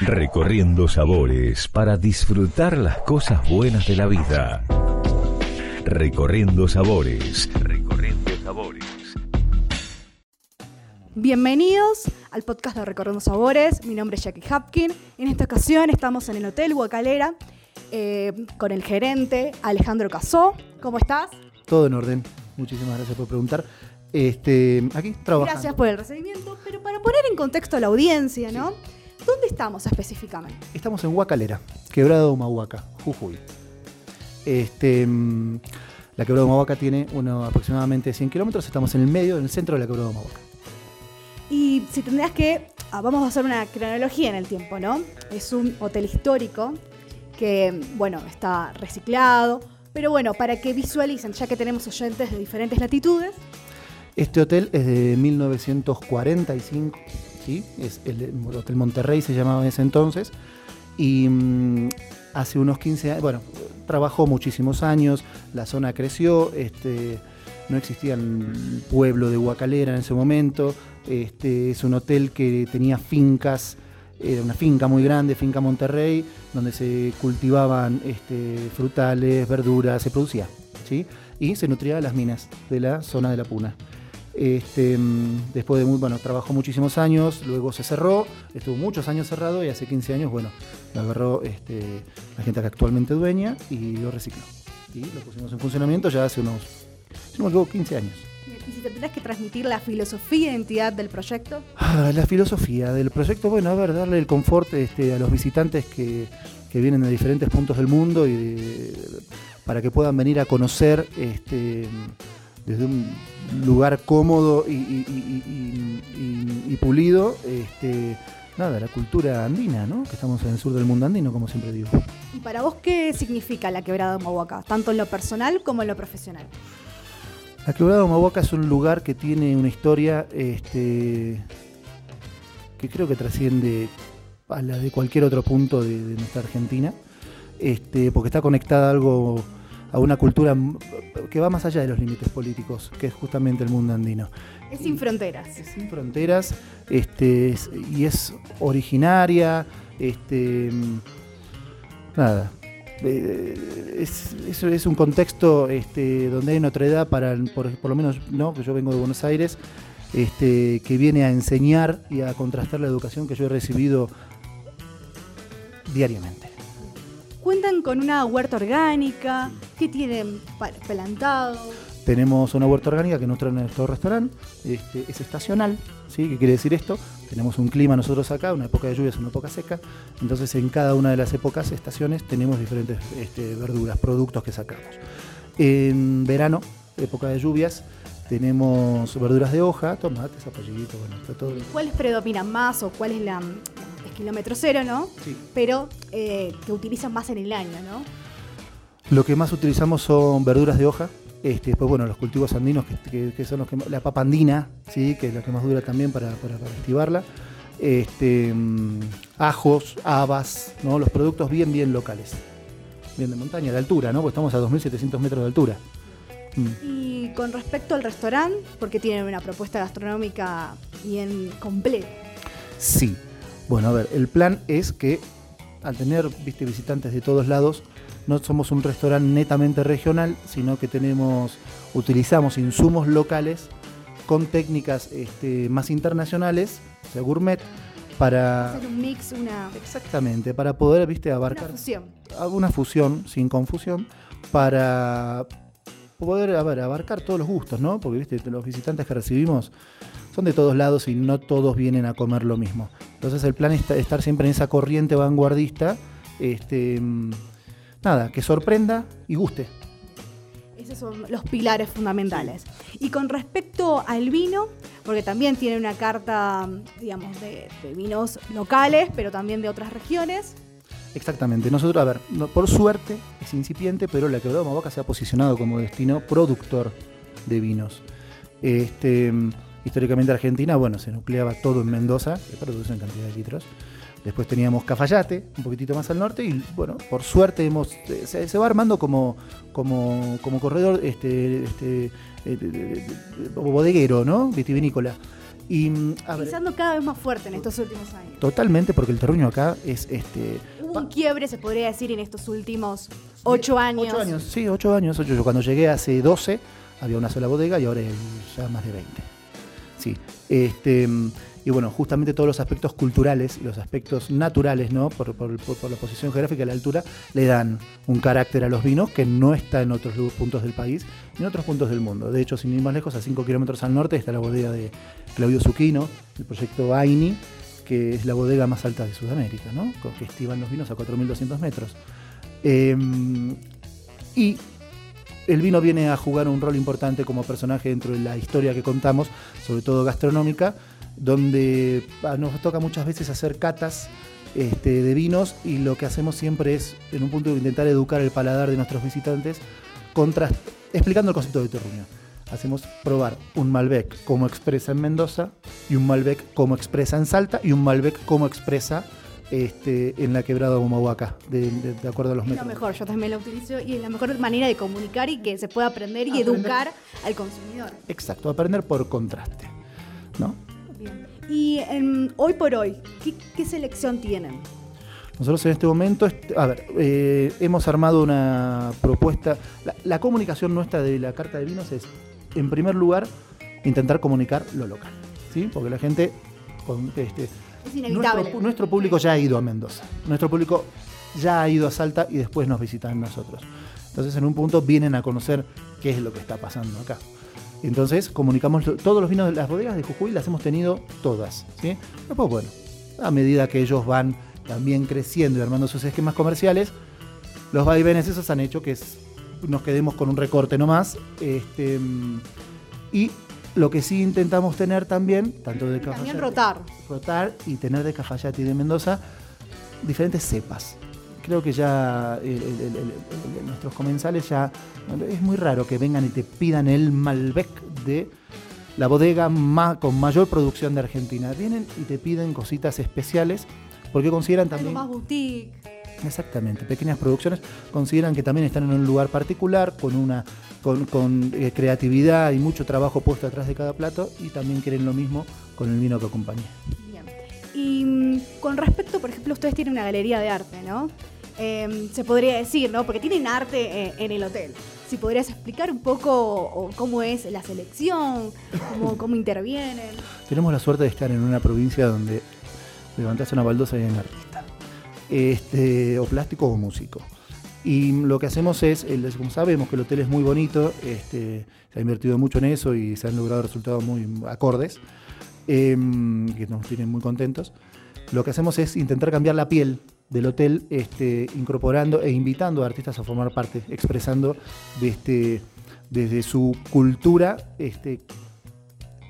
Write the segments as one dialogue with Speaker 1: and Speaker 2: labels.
Speaker 1: Recorriendo sabores para disfrutar las cosas buenas de la vida. Recorriendo sabores. Recorriendo sabores.
Speaker 2: Bienvenidos al podcast de Recorriendo Sabores. Mi nombre es Jackie Hapkin. En esta ocasión estamos en el Hotel Guacalera eh, con el gerente Alejandro Casó. ¿Cómo estás?
Speaker 3: Todo en orden. Muchísimas gracias por preguntar. Este, aquí trabajando.
Speaker 2: Gracias por el recibimiento. Pero para poner en contexto a la audiencia, ¿no? ¿Dónde estamos específicamente?
Speaker 3: Estamos en Huacalera, Quebrada de Humahuaca, Jujuy. Este, mm, la Quebrada de Humahuaca tiene uno, aproximadamente 100 kilómetros. Estamos en el medio, en el centro de la Quebrada de Humahuaca.
Speaker 2: Y si tendrías que, ah, vamos a hacer una cronología en el tiempo, ¿no? Es un hotel histórico que, bueno, está reciclado, pero bueno, para que visualicen, ya que tenemos oyentes de diferentes latitudes.
Speaker 3: Este hotel es de 1945, ¿sí? Es el Hotel Monterrey se llamaba en ese entonces. Y mm, hace unos 15 años, bueno, trabajó muchísimos años, la zona creció, este, no existía el pueblo de Huacalera en ese momento. Este, es un hotel que tenía fincas, era una finca muy grande, Finca Monterrey, donde se cultivaban este, frutales, verduras, se producía, ¿sí? Y se nutría de las minas de la zona de la Puna. Este, mm, después de muy, bueno, trabajó muchísimos años, luego se cerró, estuvo muchos años cerrado y hace 15 años, bueno, lo agarró este, la gente que actualmente dueña y lo recicló. Y lo pusimos en funcionamiento ya hace unos, si no me equivoco, 15 años.
Speaker 2: Y si te tendrás que transmitir la filosofía e identidad del proyecto.
Speaker 3: Ah, la filosofía del proyecto, bueno, a ver, darle el confort este, a los visitantes que, que vienen de diferentes puntos del mundo y de- para que puedan venir a conocer este, desde un lugar cómodo y, y- y- y- y- y pulido, este, nada, la cultura andina, ¿no? Que estamos en el sur del mundo andino, como siempre digo.
Speaker 2: ¿Y para vos qué significa la quebrada de Mahuaca? Tanto en lo personal como en lo profesional.
Speaker 3: La Quebrada de Humahuaca es un lugar que tiene una historia este, que creo que trasciende a la de cualquier otro punto de, de nuestra Argentina, este, porque está conectada a algo, a una cultura que va más allá de los límites políticos, que es justamente el mundo andino.
Speaker 2: Es sin fronteras.
Speaker 3: Es sin fronteras este, es- y es originaria, este, nada. eh, Es, es- es un contexto este, donde hay una otredad para, por, por lo menos, no, que yo vengo de Buenos Aires, este, que viene a enseñar y a contrastar la educación que yo he recibido diariamente.
Speaker 2: Con una huerta orgánica, que tienen plantado.
Speaker 3: Tenemos una huerta orgánica que nos trae nuestro restaurante, este, es estacional, ¿sí? ¿Qué quiere decir esto? Tenemos un clima nosotros acá, una época de lluvias, una época seca, entonces en cada una de las épocas, estaciones, tenemos diferentes este, verduras, productos que sacamos. En verano, época de lluvias, tenemos verduras de hoja, tomate, zapallito, bueno, está todo.
Speaker 2: ¿Cuáles predominan más o cuál es la kilómetro cero, no?
Speaker 3: Sí.
Speaker 2: Pero eh, que utilizan más en el año, ¿no?
Speaker 3: Lo que más utilizamos son verduras de hoja. Este, después, bueno, los cultivos andinos, que, que- que son los que más- la papa andina, ¿sí? que es la que más dura también para, para, para activarla. Este, mm, ajos, habas, ¿no? los productos bien, bien locales. Bien de montaña, de altura, ¿no? Porque estamos a 2.700 metros de altura. Mm.
Speaker 2: Y con respecto al restaurante, porque tienen una propuesta gastronómica bien completa.
Speaker 3: Sí. Bueno, a ver, el plan es que al tener viste, visitantes de todos lados, no somos un restaurante netamente regional, sino que tenemos, utilizamos insumos locales con técnicas este, más internacionales, o sea, gourmet, para
Speaker 2: Hacer un mix, una,
Speaker 3: exactamente, para poder, viste,
Speaker 2: una
Speaker 3: abarcar
Speaker 2: fusión.
Speaker 3: alguna fusión sin confusión para poder a ver, abarcar todos los gustos, ¿no? Porque viste, los visitantes que recibimos son de todos lados y no todos vienen a comer lo mismo. Entonces el plan es ta- estar siempre en esa corriente vanguardista, este, nada, que sorprenda y guste.
Speaker 2: Esos son los pilares fundamentales. Y con respecto al vino, porque también tiene una carta, digamos, de, de vinos locales, pero también de otras regiones.
Speaker 3: Exactamente. Nosotros, a ver, por suerte es incipiente, pero la Quebrada de Humahuaca se ha posicionado como destino productor de vinos. Este, históricamente Argentina, bueno, se nucleaba todo en Mendoza, que produce en cantidad de litros. Después teníamos Cafayate, un poquitito más al norte, y bueno, por suerte hemos, eh, se, se va armando como, como, como corredor este, este, eh, de- de- de- bodeguero, ¿no? Vitivinícola. Y, mm,
Speaker 2: Pisando cada vez más fuerte en estos últimos años.
Speaker 3: totalmente, porque el terruño acá es este.
Speaker 2: Hubo un quiebre, se podría decir, en estos últimos ocho años.
Speaker 3: Ocho años, sí, ocho años. ocho. Yo cuando llegué hace 12 había una sola bodega y ahora hay ya más de 20. Sí. Este, y bueno, justamente todos los aspectos culturales los aspectos naturales, ¿no? Por, la posición geográfica y la altura, le dan un carácter a los vinos que no está en otros puntos del país y en otros puntos del mundo. De hecho, sin ir más lejos, a 5 kilómetros al norte está la bodega de Claudio Zucchino, el proyecto Aini, que es la bodega más alta de Sudamérica, ¿no? Con que estiban los vinos a 4.200 metros. Eh, y el vino viene a jugar un rol importante como personaje dentro de la historia que contamos, sobre todo gastronómica, donde ah, nos toca muchas veces hacer catas este, de vinos y lo que hacemos siempre es, en un punto, intentar educar el paladar de nuestros visitantes, explicando el concepto de terruño. Hacemos probar un Malbec como expresa en Mendoza y un Malbec como expresa en Salta y un Malbec como expresa este, en la quebrada de Humahuaca, de, de- de acuerdo a los
Speaker 2: Es lo mejor, yo también lo utilizo y es la mejor manera de comunicar y que se pueda aprender y
Speaker 3: Aprender.
Speaker 2: educar al consumidor.
Speaker 3: Exacto, aprender por contraste. ¿no?
Speaker 2: Bien. Y em, hoy por hoy, ¿qué, qué selección tienen?
Speaker 3: Nosotros en este momento, a ver, eh, hemos armado una propuesta. La, la comunicación nuestra de la carta de vinos es, en primer lugar, intentar comunicar lo local. ¿sí? Porque la gente, con, este,
Speaker 2: Es inevitable.
Speaker 3: nuestro, nuestro público ya ha ido a Mendoza. Nuestro público ya ha ido a Salta y después nos visitan nosotros. Entonces, en un punto vienen a conocer qué es lo que está pasando acá. Entonces, comunicamos todos los vinos de las bodegas de Jujuy, las hemos tenido todas. ¿sí? Después, bueno, a medida que ellos van también creciendo y armando sus esquemas comerciales, los vaivenes esos han hecho que es- nos quedemos con un recorte nomás. Este, y lo que sí intentamos tener también, tanto de
Speaker 2: También
Speaker 3: Cafayate-
Speaker 2: rotar.
Speaker 3: rotar y tener de Cafayate y de Mendoza diferentes cepas. Creo que ya el- el- el- el- el- nuestros comensales ya es muy raro que vengan y te pidan el Malbec de la bodega ma- con mayor producción de Argentina. Vienen y te piden cositas especiales porque consideran
Speaker 2: Algo
Speaker 3: también
Speaker 2: más boutique.
Speaker 3: Exactamente, pequeñas producciones consideran que también están en un lugar particular, con una con, con, eh, creatividad y mucho trabajo puesto atrás de cada plato y también quieren lo mismo con el vino que acompaña.
Speaker 2: Bien. Y mm, con respecto, por ejemplo, ustedes tienen una galería de arte, ¿no? Em, se podría decir, ¿no? Porque tienen arte eh, en el hotel. Si podrías explicar un poco o cómo es la selección, cómo, cómo intervienen.
Speaker 3: Tenemos la suerte de estar en una provincia donde levantás una baldosa y hay un artista, este, o plástico o músico. Y lo que hacemos es, el- como sabemos que el hotel es muy bonito, este, se ha invertido mucho en eso y se han logrado resultados muy acordes, em, que nos tienen muy contentos. Lo que hacemos es intentar cambiar la piel del hotel, este, incorporando e invitando a artistas a formar parte, expresando de este, desde su cultura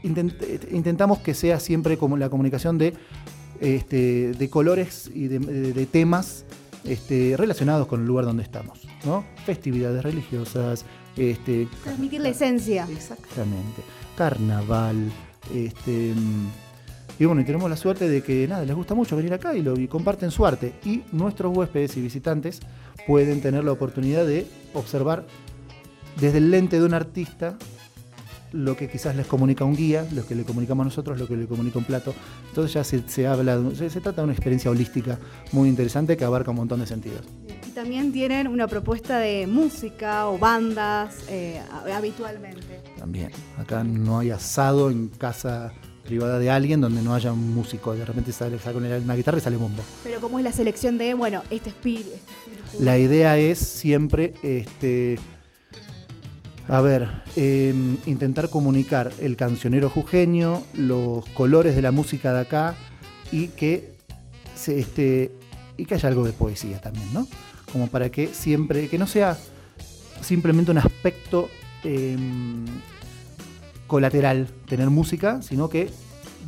Speaker 3: intent- eh, intentamos que sea siempre como la comunicación de, de colores y de temas este, relacionados con el lugar donde estamos, ¿no? Festividades religiosas, este,
Speaker 2: Transmitir la esencia.
Speaker 3: exactamente, carnaval, este, mm, y bueno, y tenemos la suerte de que nada, les gusta mucho venir acá y, lo, y comparten su arte. Y nuestros huéspedes y visitantes pueden tener la oportunidad de observar desde el lente de un artista lo que quizás les comunica un guía, lo que le comunicamos nosotros, lo que le comunica un plato. Entonces ya se, se habla, se, se trata de una experiencia holística muy interesante que abarca un montón de sentidos.
Speaker 2: Y también tienen una propuesta de música o bandas eh, habitualmente.
Speaker 3: También, acá no hay asado en casa privada de alguien donde no haya un músico. De repente sale, saca una, guitarra y sale bombo.
Speaker 2: Pero cómo es la selección de, bueno, este. Este espíritu.
Speaker 3: La idea es siempre, este, a ver, eh, intentar comunicar el cancionero jujeño, los colores de la música de acá y que, se, este, y que haya algo de poesía también, ¿no? Como para que siempre, que no sea simplemente un aspecto eh, colateral tener música, sino que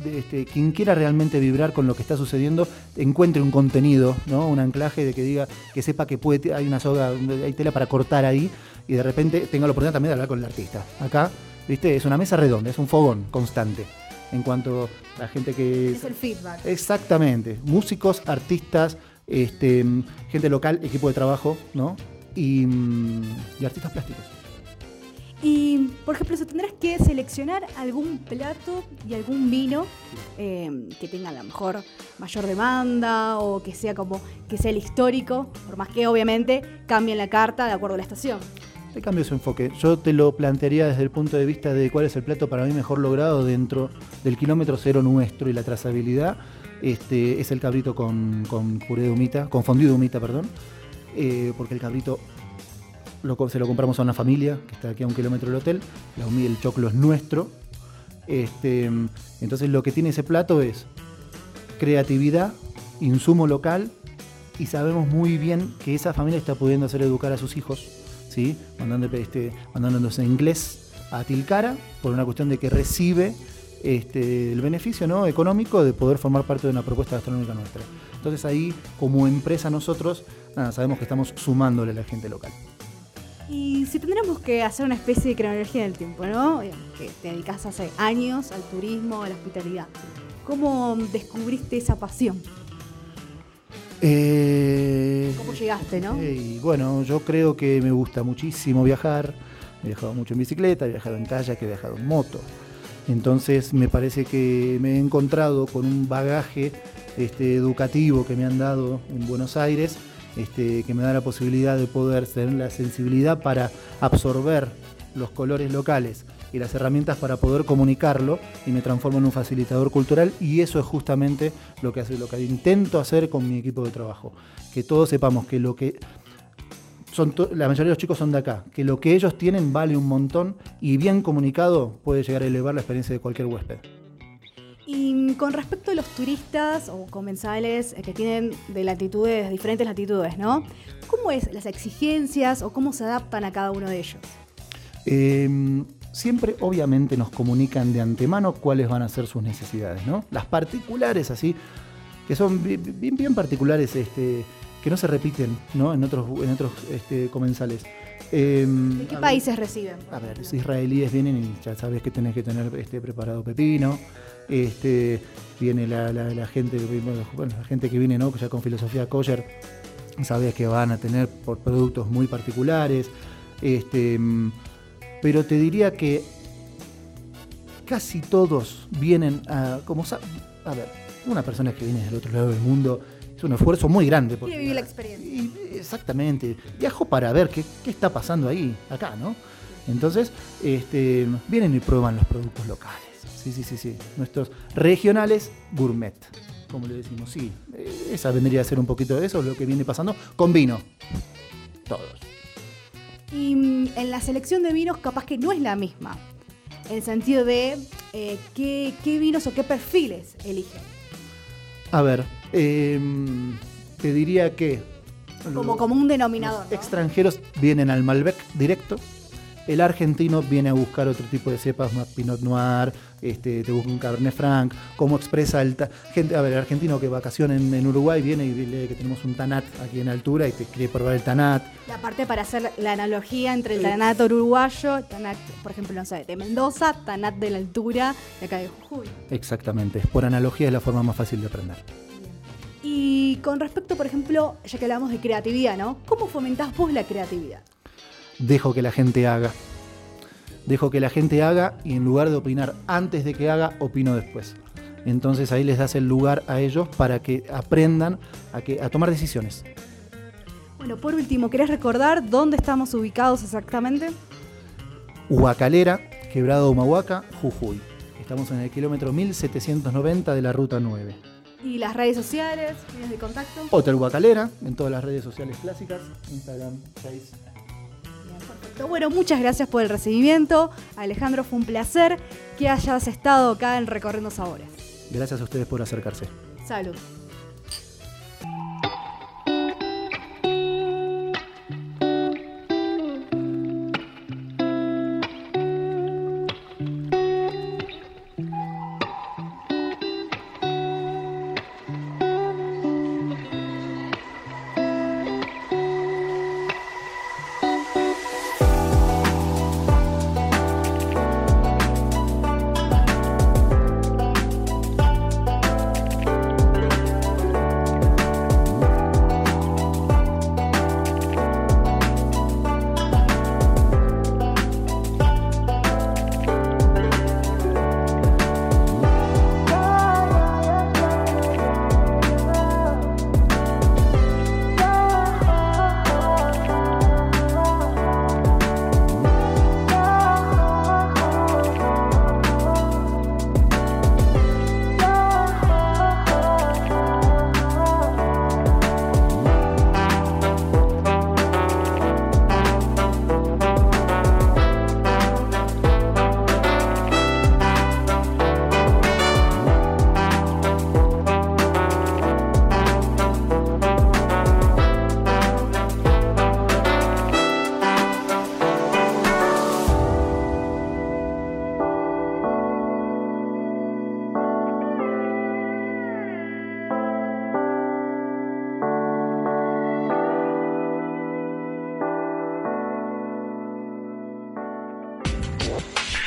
Speaker 3: este, quien quiera realmente vibrar con lo que está sucediendo encuentre un contenido, ¿no? un anclaje de que diga, que sepa que puede, hay una soga, hay tela para cortar ahí y de repente tenga la oportunidad también de hablar con el artista. Acá, viste, es una mesa redonda, es un fogón constante. En cuanto a la gente que
Speaker 2: Es el feedback.
Speaker 3: Exactamente. Músicos, artistas, este, gente local, equipo de trabajo, ¿no? Y, mm, y artistas plásticos.
Speaker 2: Y, por ejemplo, si tendrás que seleccionar algún plato y algún vino eh, que tenga a lo mejor mayor demanda o que sea como que sea el histórico, por más que obviamente cambien la carta de acuerdo a la estación.
Speaker 3: Te cambio su enfoque. Yo te lo plantearía desde el punto de vista de cuál es el plato para mí mejor logrado dentro del kilómetro cero nuestro y la trazabilidad. Este, es el cabrito con, con puré de humita, con fondido de humita, perdón. Eh, porque el cabrito se lo compramos a una familia que está aquí a un kilómetro del hotel. La humita, el choclo es nuestro. Este, entonces lo que tiene ese plato es creatividad, insumo local y sabemos muy bien que esa familia está pudiendo hacer educar a sus hijos, ¿sí? Este, mandándonos en inglés a Tilcara por una cuestión de que recibe este, el beneficio ¿no? económico de poder formar parte de una propuesta gastronómica nuestra. Entonces ahí, como empresa nosotros, sabemos que estamos sumándole a la gente local.
Speaker 2: Y si tendríamos que hacer una especie de cronología del tiempo, ¿no? Que te dedicas hace años al turismo, a la hospitalidad. ¿Cómo descubriste esa pasión?
Speaker 3: Eh,
Speaker 2: ¿Cómo llegaste, no?
Speaker 3: eh, bueno, yo creo que me gusta muchísimo viajar. He viajado mucho en bicicleta, he viajado en kayak, he viajado en moto. Entonces me parece que me he encontrado con un bagaje este, educativo que me han dado en Buenos Aires, este, que me da la posibilidad de poder tener la sensibilidad para absorber los colores locales y las herramientas para poder comunicarlo y me transformo en un facilitador cultural y eso es justamente lo que hace lo que intento hacer con mi equipo de trabajo. Que todos sepamos que lo que son la mayoría de los chicos son de acá que lo que ellos tienen vale un montón y bien comunicado puede llegar a elevar la experiencia de cualquier huésped
Speaker 2: Y con respecto a los turistas o comensales eh, que tienen de latitudes, diferentes latitudes, ¿no? ¿Cómo es las exigencias o cómo se adaptan a cada uno de ellos?
Speaker 3: Eh, siempre obviamente nos comunican de antemano cuáles van a ser sus necesidades, ¿no? Las particulares así, que son bi- bien, bien particulares, este, que no se repiten ¿no? en otros, en otros este, comensales. Eh,
Speaker 2: ¿De qué
Speaker 3: a ver,
Speaker 2: países reciben?
Speaker 3: A ver, los israelíes vienen y ya sabes que tenés que tener este, preparado pepino. Este, viene la, la- la gente, bueno, la gente que viene ¿no? ya con filosofía kosher, sabes que van a tener por productos muy particulares. Este, mm, pero te diría que casi todos vienen a, como a ver, una persona que viene del otro lado del mundo es un esfuerzo muy grande.
Speaker 2: Quiere vivir la experiencia.
Speaker 3: Y, exactamente. Viajo para ver qué, qué está pasando ahí, acá, ¿no? Entonces, este, vienen y prueban los productos locales. Sí, sí, sí, sí. Nuestros regionales gourmet, como le decimos. Sí, eh, esa vendría a ser un poquito de eso, lo que viene pasando con vino. Todos.
Speaker 2: Y mm, en la selección de vinos capaz que no es la misma. En el sentido de eh, qué, qué vinos o qué perfiles eligen.
Speaker 3: A ver, em, te diría que...
Speaker 2: Como, como un denominador. ¿no?
Speaker 3: extranjeros vienen al Malbec directo. El argentino viene a buscar otro tipo de cepas, más Pinot Noir, este, te busca un Cabernet Franc, cómo expresa el... gente, a ver, el argentino que vacaciona en, en Uruguay viene y lee que tenemos un Tanat aquí en altura y te quiere probar el Tanat.
Speaker 2: La parte para hacer la analogía entre el tanat uruguayo, tanat, por ejemplo, no sé, de Mendoza, tanat de la altura de acá de Jujuy.
Speaker 3: Exactamente, por analogía es la forma más fácil de aprender.
Speaker 2: Y con respecto, por ejemplo, ya que hablamos de creatividad, ¿no? ¿Cómo fomentás vos la creatividad?
Speaker 3: Dejo que la gente haga. Dejo que la gente haga y en lugar de opinar antes de que haga, opino después. Entonces ahí les das el lugar a ellos para que aprendan a, que, a tomar decisiones.
Speaker 2: Bueno, por último, ¿querés recordar dónde estamos ubicados exactamente?
Speaker 3: Huacalera, Quebrado Humahuaca, Jujuy. Estamos en el kilómetro 1790 de la ruta 9.
Speaker 2: Y las redes sociales, medios de contacto.
Speaker 3: Hotel Huacalera, en todas las redes sociales clásicas, Instagram, Facebook.
Speaker 2: Perfecto. Bueno, muchas gracias por el recibimiento. Alejandro, fue un placer que hayas estado acá en Recorriendo Sabores.
Speaker 3: Gracias a ustedes por acercarse.
Speaker 2: Salud.